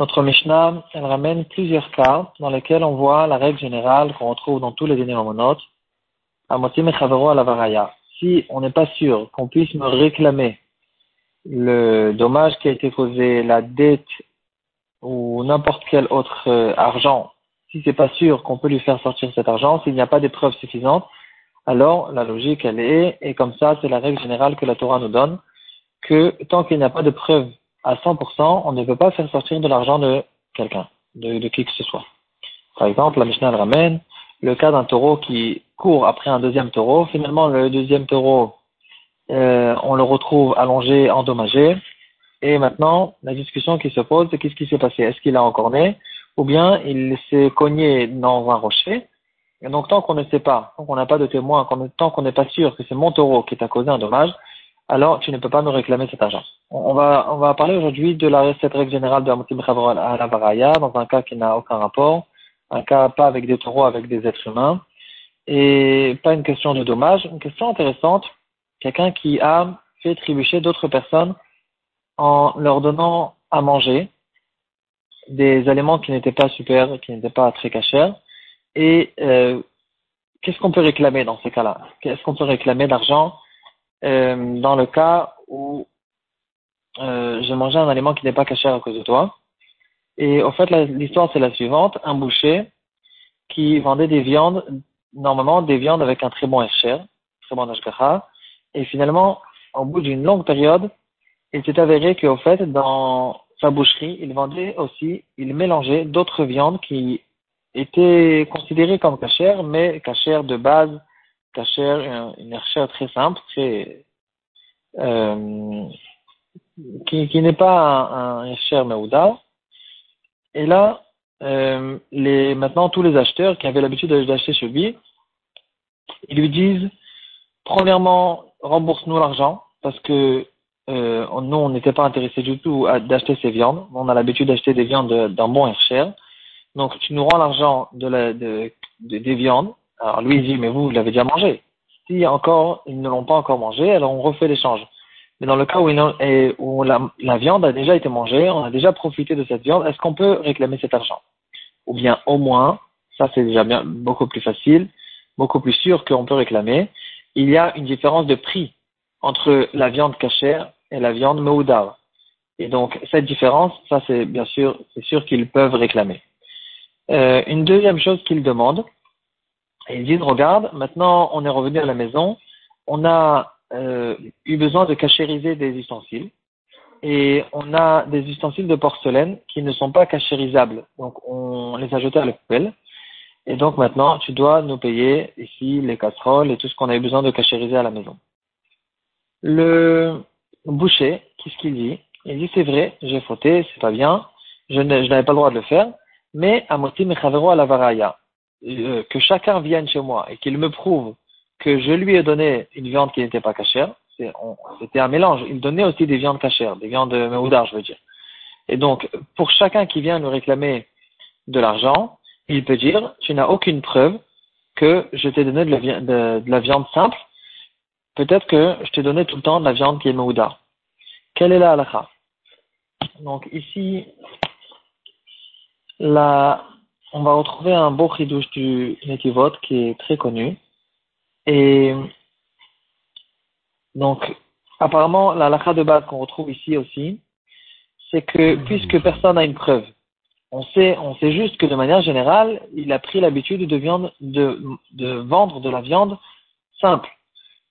Notre Mishnah, elle ramène plusieurs cas dans lesquels on voit la règle générale qu'on retrouve dans tous les dîners monotes. Si on n'est pas sûr qu'on puisse me réclamer le dommage qui a été causé, la dette ou n'importe quel autre euh, argent, si c'est pas sûr qu'on peut lui faire sortir cet argent, s'il n'y a pas des preuves suffisantes, alors la logique elle est, et comme ça c'est la règle générale que la Torah nous donne, que tant qu'il n'y a pas de preuve à 100%, on ne peut pas faire sortir de l'argent de quelqu'un, de, de, qui que ce soit. Par exemple, la Mishnah ramène le cas d'un taureau qui court après un deuxième taureau. Finalement, le deuxième taureau, euh, on le retrouve allongé, endommagé. Et maintenant, la discussion qui se pose, c'est qu'est-ce qui s'est passé? Est-ce qu'il a encore né? Ou bien il s'est cogné dans un rocher Et donc, tant qu'on ne sait pas, tant qu'on n'a pas de témoin, tant qu'on n'est pas sûr que c'est mon taureau qui t'a causé un dommage, alors tu ne peux pas me réclamer cet argent. On va, on va parler aujourd'hui de la, cette règle générale de Amotim à la Varaya, dans un cas qui n'a aucun rapport, un cas pas avec des taureaux, avec des êtres humains, et pas une question de dommage, une question intéressante, quelqu'un qui a fait trébucher d'autres personnes en leur donnant à manger des aliments qui n'étaient pas super, qui n'étaient pas très cachers, et euh, qu'est-ce qu'on peut réclamer dans ces cas-là? Qu'est-ce qu'on peut réclamer d'argent euh, dans le cas où euh, j'ai mangé un aliment qui n'est pas caché à cause de toi. Et en fait, l'histoire c'est la suivante. Un boucher qui vendait des viandes, normalement des viandes avec un très bon hachère, très bon hashgacha. Et finalement, au bout d'une longue période, il s'est avéré qu'au fait, dans sa boucherie, il vendait aussi, il mélangeait d'autres viandes qui étaient considérées comme cachères, mais cachères de base, cachère, une très simple, euh, qui, n'est pas un, un cher Meuda. Et là, euh, maintenant, tous les acheteurs qui avaient l'habitude d'acheter chez lui, ils lui disent, premièrement, rembourse-nous l'argent, parce que euh, nous, on n'était pas intéressés du tout d'acheter ces viandes. On a l'habitude d'acheter des viandes d'un bon cher. Donc, tu nous rends l'argent de la, de, des viandes alors lui il dit, mais vous, vous l'avez déjà mangé. Si encore, ils ne l'ont pas encore mangé, alors on refait l'échange. Mais dans le cas où, la, viande a déjà été mangée, on a déjà profité de cette viande, est-ce qu'on peut réclamer cet argent? Ou bien au moins, ça c'est déjà beaucoup plus facile, beaucoup plus sûr qu'on peut réclamer, il y a une différence de prix entre la viande cachère et la viande meoudav. Et donc cette différence, ça c'est bien sûr, c'est sûr qu'ils peuvent réclamer. Euh, une deuxième chose qu'ils demandent, et ils disent, regarde, maintenant on est revenu à la maison, on a euh, eu besoin de cachériser des ustensiles et on a des ustensiles de porcelaine qui ne sont pas cachérisables. Donc on les a jetés à la poubelle. Et donc maintenant, tu dois nous payer ici les casseroles et tout ce qu'on a eu besoin de cachériser à la maison. Le boucher, qu'est-ce qu'il dit? Il dit c'est vrai, j'ai fauté, c'est pas bien, je n'avais pas le droit de le faire, mais à motim à la varaya. Euh, que chacun vienne chez moi et qu'il me prouve que je lui ai donné une viande qui n'était pas cachère, c'était un mélange. Il donnait aussi des viandes cachères, des viandes meoudar, je veux dire. Et donc, pour chacun qui vient nous réclamer de l'argent, il peut dire, tu n'as aucune preuve que je t'ai donné de la, viande simple. Peut-être que je t'ai donné tout le temps de la viande qui est meoudar. Quelle est la halakha? Donc ici, la on va retrouver un beau chidouche du Netivot qui est très connu. Et donc, apparemment, la lacha de base qu'on retrouve ici aussi, c'est que puisque personne n'a une preuve, on sait, on sait juste que de manière générale, il a pris l'habitude de, viande, de, de vendre de la viande simple.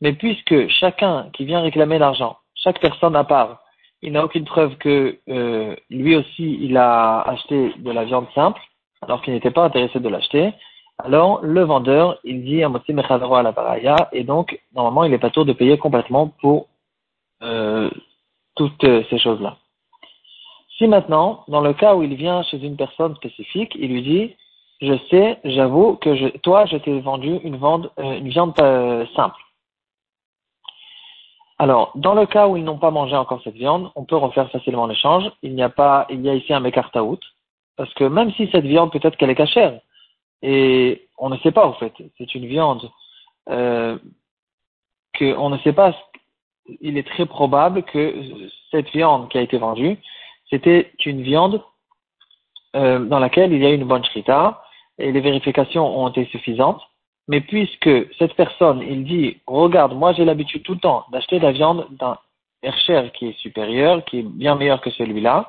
Mais puisque chacun qui vient réclamer l'argent, chaque personne à part, il n'a aucune preuve que euh, lui aussi il a acheté de la viande simple, alors qu'il n'était pas intéressé de l'acheter, alors le vendeur, il dit à Motsi à la Paraya, et donc, normalement, il n'est pas tour de payer complètement pour euh, toutes ces choses-là. Si maintenant, dans le cas où il vient chez une personne spécifique, il lui dit, je sais, j'avoue que je, toi, je t'ai vendu une, vente, euh, une viande euh, simple. Alors, dans le cas où ils n'ont pas mangé encore cette viande, on peut refaire facilement l'échange. Il n'y a pas, il y a ici un out. Parce que même si cette viande, peut-être qu'elle est cachère, et on ne sait pas en fait, c'est une viande euh, que on ne sait pas, il est très probable que cette viande qui a été vendue, c'était une viande euh, dans laquelle il y a une bonne shrita et les vérifications ont été suffisantes. Mais puisque cette personne, il dit, regarde, moi j'ai l'habitude tout le temps d'acheter de la viande d'un Hercher qui est supérieur, qui est bien meilleur que celui-là.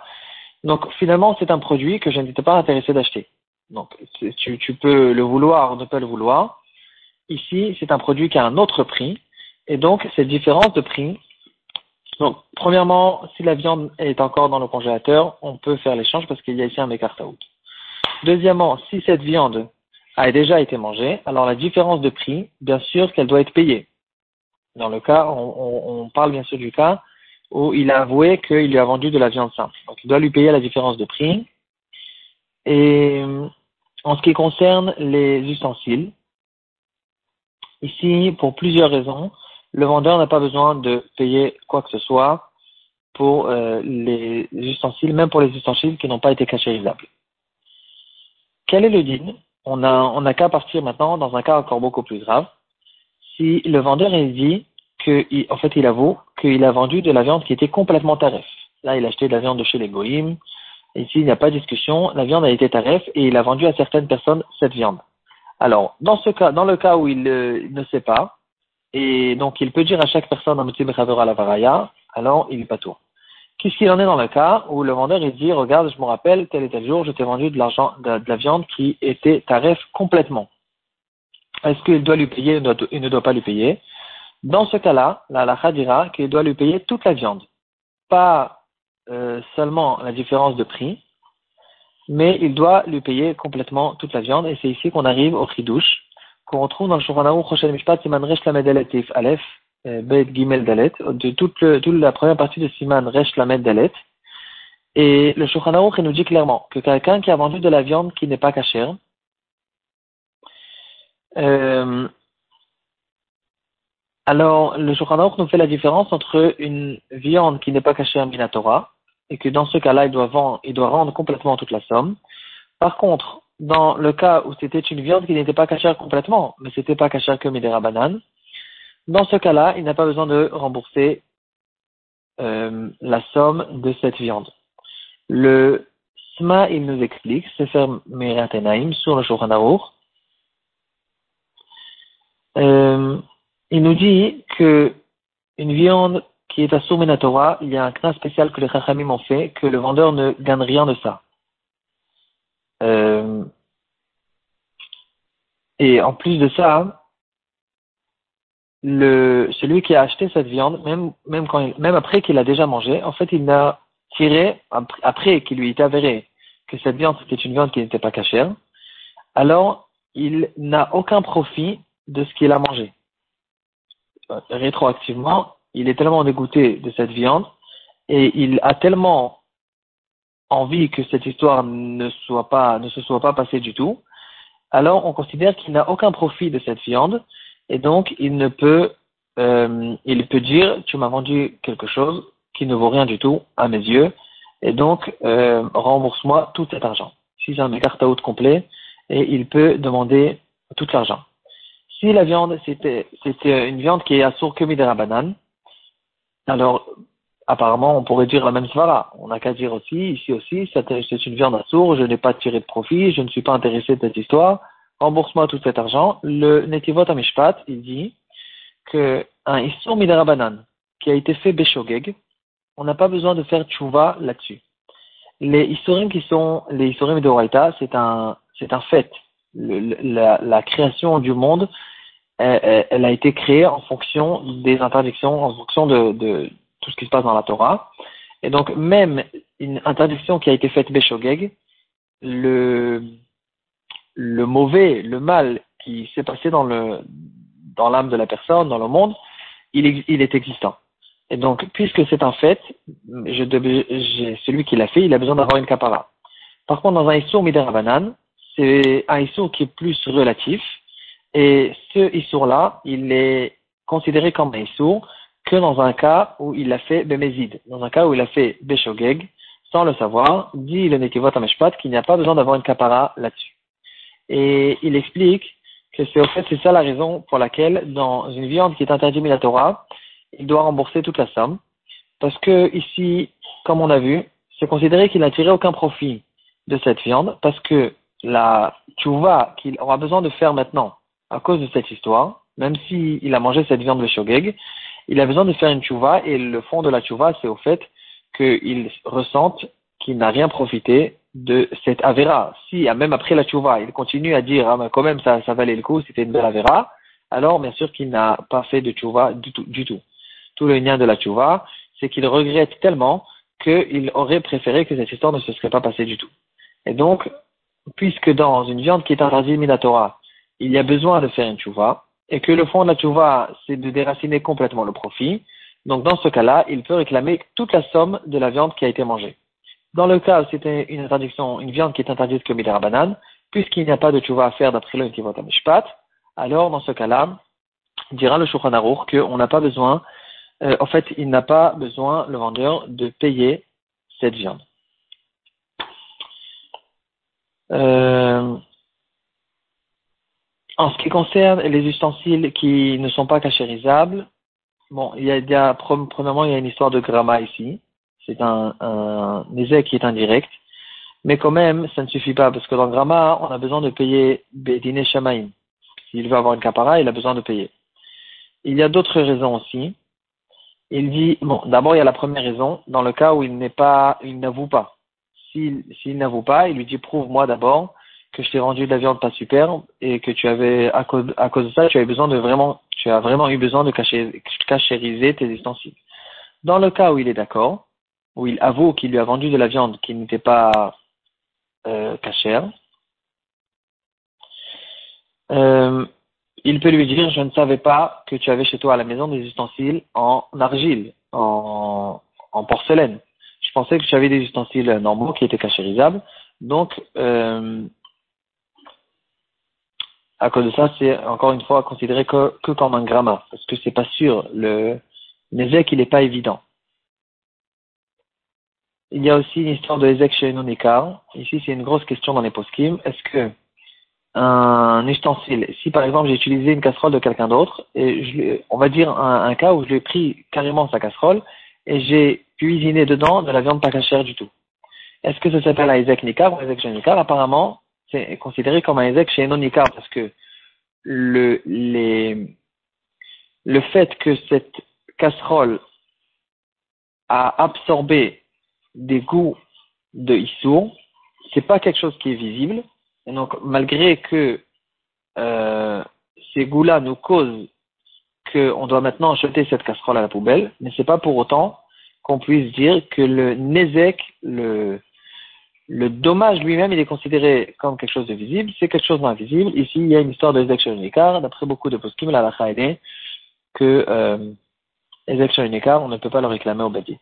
Donc finalement, c'est un produit que je n'étais pas intéressé d'acheter. Donc tu, peux le vouloir ou ne pas le vouloir. Ici, c'est un produit qui a un autre prix. Et donc, cette différence de prix, donc, premièrement, si la viande est encore dans le congélateur, on peut faire l'échange parce qu'il y a ici un écart out. Deuxièmement, si cette viande a déjà été mangée, alors la différence de prix, bien sûr qu'elle doit être payée. Dans le cas, on, parle bien sûr du cas où il a avoué qu'il lui a vendu de la viande simple. Donc, il doit lui payer la différence de prix. Et en ce qui concerne les ustensiles, ici, pour plusieurs raisons, le vendeur n'a pas besoin de payer quoi que ce soit pour euh, les ustensiles, même pour les ustensiles qui n'ont pas été cachérisables. Quel est le din On a, on a qu'à partir maintenant dans un cas encore beaucoup plus grave. Si le vendeur il dit en fait, il avoue qu'il a vendu de la viande qui était complètement tarif. Là, il a acheté de la viande de chez les Goïm. Ici, il n'y a pas de discussion. La viande a été tarif et il a vendu à certaines personnes cette viande. Alors, dans ce cas, dans le cas où il euh, ne sait pas, et donc il peut dire à chaque personne un petit à la varaya, alors il n'est pas tout. Qu'est-ce qu'il en est dans le cas où le vendeur il dit regarde je me rappelle tel et tel jour je t'ai vendu de l'argent de, la viande qui était tarif complètement. Est-ce qu'il doit lui payer ou il ne doit pas lui payer? Dans ce cas-là, la halakha dira qu'il doit lui payer toute la viande, pas euh, seulement la différence de prix, mais il doit lui payer complètement toute la viande. Et c'est ici qu'on arrive au chidouche qu'on retrouve dans le Shulchan Aruch Roshel Mishpat Siman Resh Lamed Aleph euh, Bet Gimel Dalet de toute, le, toute la première partie de Siman Resh Dalet. Et le Shulchan Aruch nous dit clairement que quelqu'un qui a vendu de la viande qui n'est pas cachère euh, alors, le Shulchan nous fait la différence entre une viande qui n'est pas cachée Minatora, et que dans ce cas-là, il doit, il doit rendre complètement toute la somme. Par contre, dans le cas où c'était une viande qui n'était pas cachère complètement, mais c'était pas cachère que Midera banane, dans ce cas-là, il n'a pas besoin de rembourser euh, la somme de cette viande. Le SMA, il nous explique, c'est faire Meratenaim sur le Shulchan euh, il nous dit que une viande qui est à Torah, il y a un cas spécial que les Chachamim ont fait, que le vendeur ne gagne rien de ça. Euh, et en plus de ça, le, celui qui a acheté cette viande, même, même, après qu'il a déjà mangé, en fait, il n'a tiré, après qu'il lui est avéré que cette viande c'était une viande qui n'était pas cachère, alors il n'a aucun profit de ce qu'il a mangé. Rétroactivement, il est tellement dégoûté de cette viande et il a tellement envie que cette histoire ne soit pas, ne se soit pas passée du tout, alors on considère qu'il n'a aucun profit de cette viande et donc il ne peut, euh, il peut dire tu m'as vendu quelque chose qui ne vaut rien du tout à mes yeux et donc euh, rembourse-moi tout cet argent. Si j'ai un écart out complet et il peut demander tout l'argent. Si la viande c'était une viande qui est à sourd que banane, alors apparemment, on pourrait dire la même svara. On n'a qu'à dire aussi, ici aussi, c'est une viande à sourd, je n'ai pas tiré de profit, je ne suis pas intéressé de cette histoire, rembourse-moi tout cet argent. Le Netivot Amishpat, il dit que un Issur Midarabanan, qui a été fait Beshogeg, on n'a pas besoin de faire tchouva là-dessus. Les Isurim qui sont les Isurim de Horaïta, c'est un, c'est un fait. La, la, création du monde, elle, elle, a été créée en fonction des interdictions, en fonction de, de, tout ce qui se passe dans la Torah. Et donc, même une interdiction qui a été faite Beshogeg, le, le mauvais, le mal qui s'est passé dans le, dans l'âme de la personne, dans le monde, il, il est existant. Et donc, puisque c'est un fait, je, celui qui l'a fait, il a besoin d'avoir une capara. Par contre, dans un Issour Miderabanan, c'est un Issour qui est plus relatif, et ce Issour-là, il est considéré comme un Issour que dans un cas où il a fait Bemezid, dans un cas où il a fait Beshogeg, sans le savoir, dit le Netivot Ameshpat qu'il n'y a pas besoin d'avoir une capara là-dessus. Et il explique que c'est au fait, c'est ça la raison pour laquelle, dans une viande qui est interdite à Torah, il doit rembourser toute la somme, Parce que ici, comme on a vu, c'est considéré qu'il n'a tiré aucun profit de cette viande parce que la tchouva qu'il aura besoin de faire maintenant à cause de cette histoire, même s'il a mangé cette viande de shogeg, il a besoin de faire une tchouva et le fond de la tchouva, c'est au fait qu'il ressente qu'il n'a rien profité de cette Avera. Si, même après la tchouva, il continue à dire, ah, mais quand même, ça, ça valait le coup, c'était une belle Avera, alors bien sûr qu'il n'a pas fait de tchouva du tout. Du tout. tout le lien de la tchouva, c'est qu'il regrette tellement qu'il aurait préféré que cette histoire ne se serait pas passée du tout. Et donc, puisque dans une viande qui est interdite Minatora, il y a besoin de faire une tchouva, et que le fond de la tchouva, c'est de déraciner complètement le profit, donc dans ce cas-là, il peut réclamer toute la somme de la viande qui a été mangée. Dans le cas où c'était une interdiction, une viande qui est interdite comme la banane, puisqu'il n'y a pas de tchouva à faire d'après le Tivot Mishpat, alors dans ce cas-là, dira le Shulchan qu'on n'a pas besoin, euh, en fait, il n'a pas besoin, le vendeur, de payer cette viande. Euh, en ce qui concerne les ustensiles qui ne sont pas cachérisables, bon, il y a, premièrement, il y a une histoire de gramma ici. C'est un, un qui est indirect. Mais quand même, ça ne suffit pas, parce que dans gramma, on a besoin de payer Bedine Shamaim. S'il veut avoir une capara, il a besoin de payer. Il y a d'autres raisons aussi. Il dit, bon, d'abord, il y a la première raison, dans le cas où il n'est pas, il n'avoue pas. S'il, s'il n'avoue pas, il lui dit, prouve-moi d'abord que je t'ai rendu de la viande pas superbe et que tu avais, à cause, à cause de ça, tu avais besoin de vraiment, tu as vraiment eu besoin de cacher, cachériser tes ustensiles. Dans le cas où il est d'accord, où il avoue qu'il lui a vendu de la viande qui n'était pas euh, cachère, euh, il peut lui dire, je ne savais pas que tu avais chez toi à la maison des ustensiles en argile, en, en porcelaine. Je pensais que tu avais des ustensiles normaux qui étaient cachérisables. Donc, euh, à cause de ça, c'est encore une fois considéré que, que comme un gramma, parce que c'est pas sûr. Le il n'est pas évident. Il y a aussi une histoire de Ezek chez non Ici, c'est une grosse question dans les poskim. Est-ce que un ustensile, si par exemple j'ai utilisé une casserole de quelqu'un d'autre, on va dire un, cas où je lui ai pris carrément sa casserole et j'ai cuisiné dedans de la viande pas cachère du tout. Est-ce que ça s'appelle un Ezek Nikar ou Ezek chez Nikar Apparemment, c'est considéré comme un Ezek chez Nikar parce que le, les, le fait que cette casserole a absorbé des goûts de Issour, c'est pas quelque chose qui est visible. Et donc, malgré que euh, ces goûts-là nous causent qu'on doit maintenant jeter cette casserole à la poubelle, mais c'est pas pour autant qu'on puisse dire que le Nézek, le, dommage lui-même, il est considéré comme quelque chose de visible, c'est quelque chose d'invisible. Ici, il y a une histoire de Ezek d'après beaucoup de poskim, la que euh, Ezek on ne peut pas le réclamer au badi.